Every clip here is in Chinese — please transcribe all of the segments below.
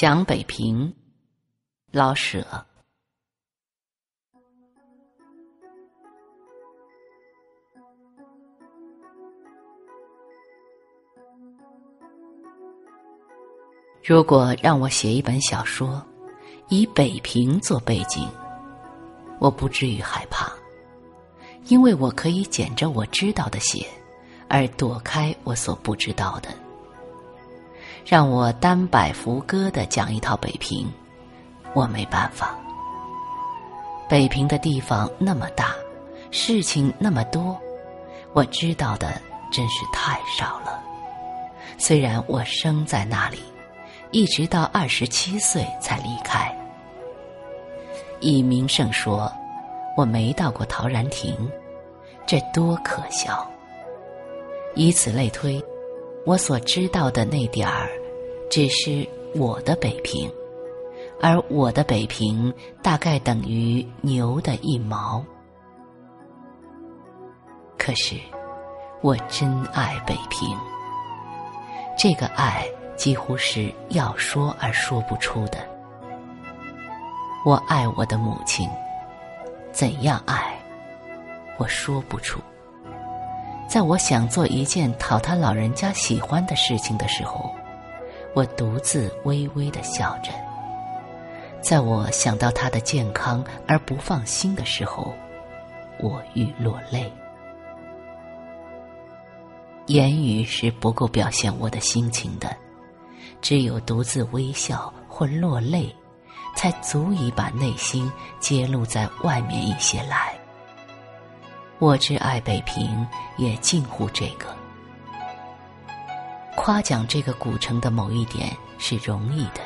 想北平，老舍。如果让我写一本小说，以北平做背景，我不至于害怕，因为我可以捡着我知道的写，而躲开我所不知道的。让我单摆浮歌的讲一套北平，我没办法。北平的地方那么大，事情那么多，我知道的真是太少了。虽然我生在那里，一直到二十七岁才离开。以名胜说，我没到过陶然亭，这多可笑！以此类推。我所知道的那点儿，只是我的北平，而我的北平大概等于牛的一毛。可是，我真爱北平。这个爱几乎是要说而说不出的。我爱我的母亲，怎样爱，我说不出。在我想做一件讨他老人家喜欢的事情的时候，我独自微微的笑着；在我想到他的健康而不放心的时候，我欲落泪。言语是不够表现我的心情的，只有独自微笑或落泪，才足以把内心揭露在外面一些来。我之爱北平，也近乎这个。夸奖这个古城的某一点是容易的，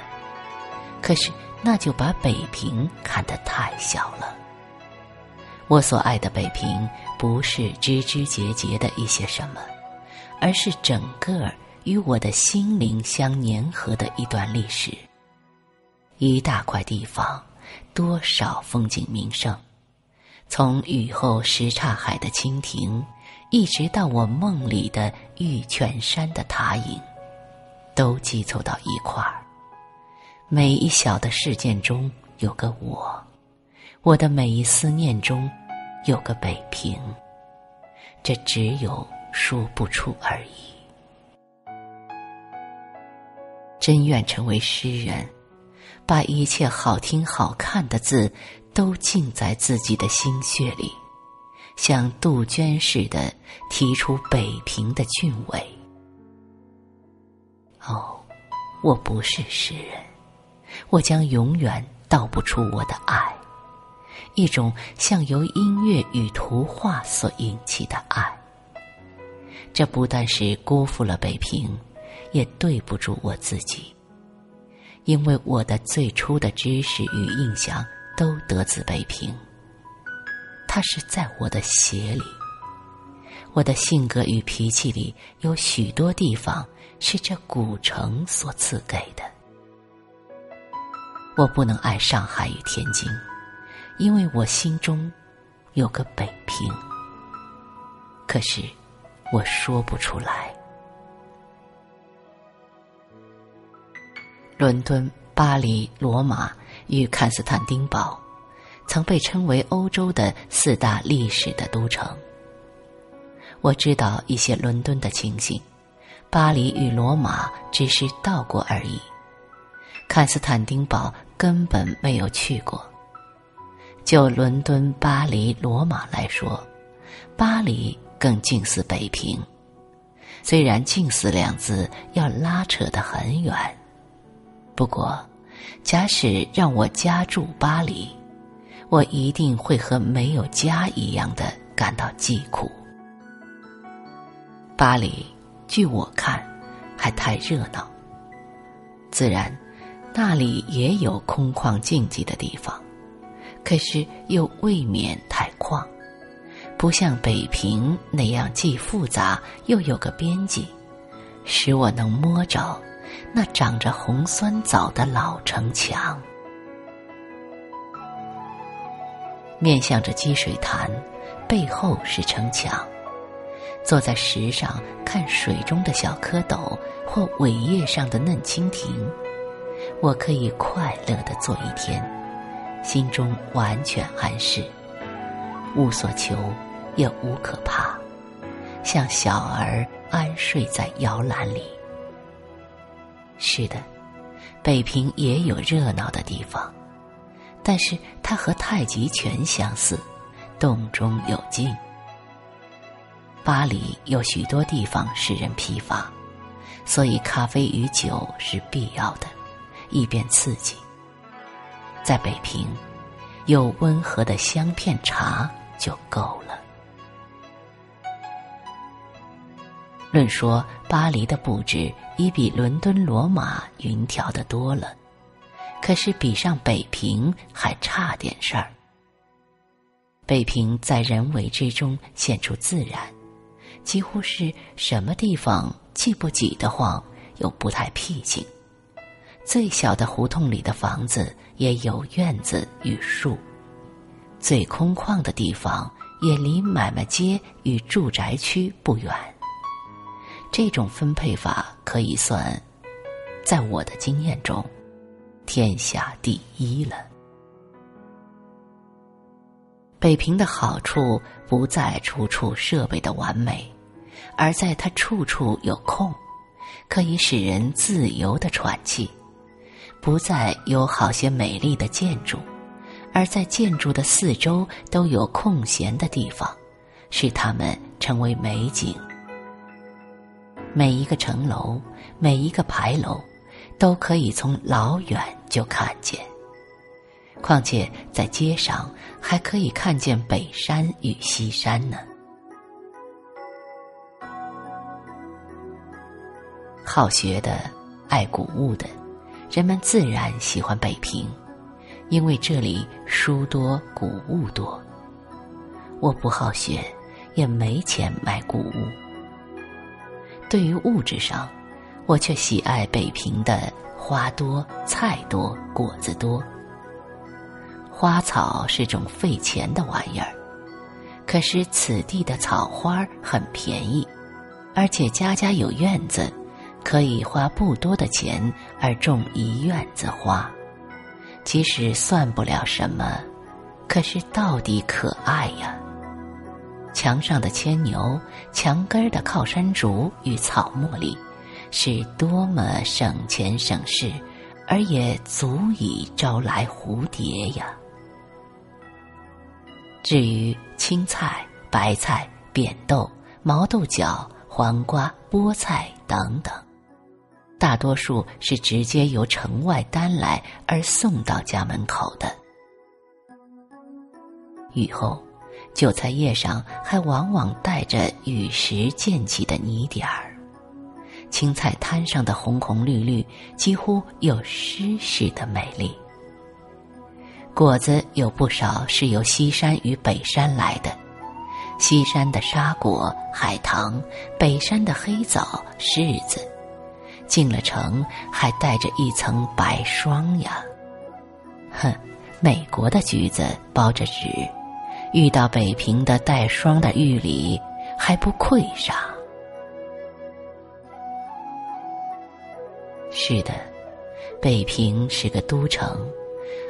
可是那就把北平看得太小了。我所爱的北平，不是枝枝节节的一些什么，而是整个与我的心灵相粘合的一段历史。一大块地方，多少风景名胜。从雨后什刹海的蜻蜓，一直到我梦里的玉泉山的塔影，都积凑到一块儿。每一小的事件中有个我，我的每一思念中有个北平。这只有说不出而已。真愿成为诗人，把一切好听好看的字。都浸在自己的心血里，像杜鹃似的提出北平的俊伟。哦，我不是诗人，我将永远道不出我的爱，一种像由音乐与图画所引起的爱。这不但是辜负了北平，也对不住我自己，因为我的最初的知识与印象。都得自北平。它是在我的血里，我的性格与脾气里有许多地方是这古城所赐给的。我不能爱上海与天津，因为我心中有个北平。可是我说不出来。伦敦、巴黎、罗马。与坎斯坦丁堡，曾被称为欧洲的四大历史的都城。我知道一些伦敦的情形，巴黎与罗马只是到过而已，坎斯坦丁堡根本没有去过。就伦敦、巴黎、罗马来说，巴黎更近似北平，虽然“近似”两字要拉扯得很远，不过。假使让我家住巴黎，我一定会和没有家一样的感到疾苦。巴黎，据我看，还太热闹。自然，那里也有空旷静寂的地方，可是又未免太旷，不像北平那样既复杂又有个边际，使我能摸着。那长着红酸枣的老城墙，面向着积水潭，背后是城墙。坐在石上看水中的小蝌蚪或苇叶上的嫩蜻蜓，我可以快乐的做一天，心中完全安适，无所求，也无可怕，像小儿安睡在摇篮里。是的，北平也有热闹的地方，但是它和太极拳相似，动中有静。巴黎有许多地方使人疲乏，所以咖啡与酒是必要的，以便刺激。在北平，有温和的香片茶就够了。论说巴黎的布置已比伦敦、罗马匀调的多了，可是比上北平还差点事儿。北平在人为之中显出自然。几乎是什么地方既不挤得慌，又不太僻静。最小的胡同里的房子也有院子与树，最空旷的地方也离买卖街与住宅区不远。这种分配法可以算，在我的经验中，天下第一了。北平的好处不在处处设备的完美。而在它处处有空，可以使人自由的喘气；不再有好些美丽的建筑，而在建筑的四周都有空闲的地方，使它们成为美景。每一个城楼，每一个牌楼，都可以从老远就看见。况且在街上还可以看见北山与西山呢。好学的，爱古物的，人们自然喜欢北平，因为这里书多古物多。我不好学，也没钱买古物。对于物质上，我却喜爱北平的花多、菜多、果子多。花草是种费钱的玩意儿，可是此地的草花很便宜，而且家家有院子。可以花不多的钱而种一院子花，即使算不了什么，可是到底可爱呀。墙上的牵牛，墙根的靠山竹与草茉莉，是多么省钱省事，而也足以招来蝴蝶呀。至于青菜、白菜、扁豆、毛豆角、黄瓜、菠菜等等。大多数是直接由城外担来而送到家门口的。雨后，韭菜叶上还往往带着雨时溅起的泥点儿。青菜摊上的红红绿绿，几乎有诗似的美丽。果子有不少是由西山与北山来的，西山的沙果、海棠，北山的黑枣、柿子。进了城，还带着一层白霜呀！哼，美国的橘子包着纸，遇到北平的带霜的玉里，还不愧上。是的，北平是个都城，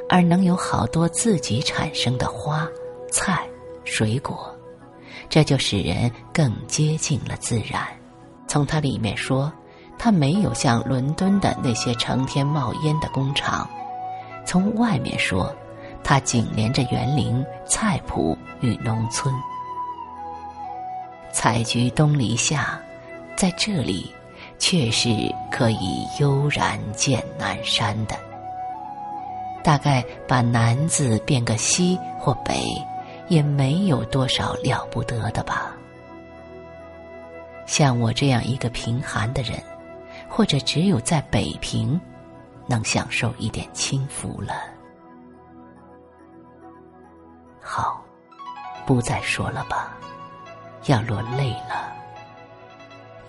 而能有好多自己产生的花、菜、水果，这就使人更接近了自然。从它里面说。它没有像伦敦的那些成天冒烟的工厂。从外面说，它紧连着园林、菜圃与农村。采菊东篱下，在这里，却是可以悠然见南山的。大概把“南”字变个“西”或“北”，也没有多少了不得的吧。像我这样一个贫寒的人。或者只有在北平，能享受一点清福了。不再说了吧，要落泪了。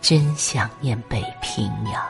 真想念北平呀。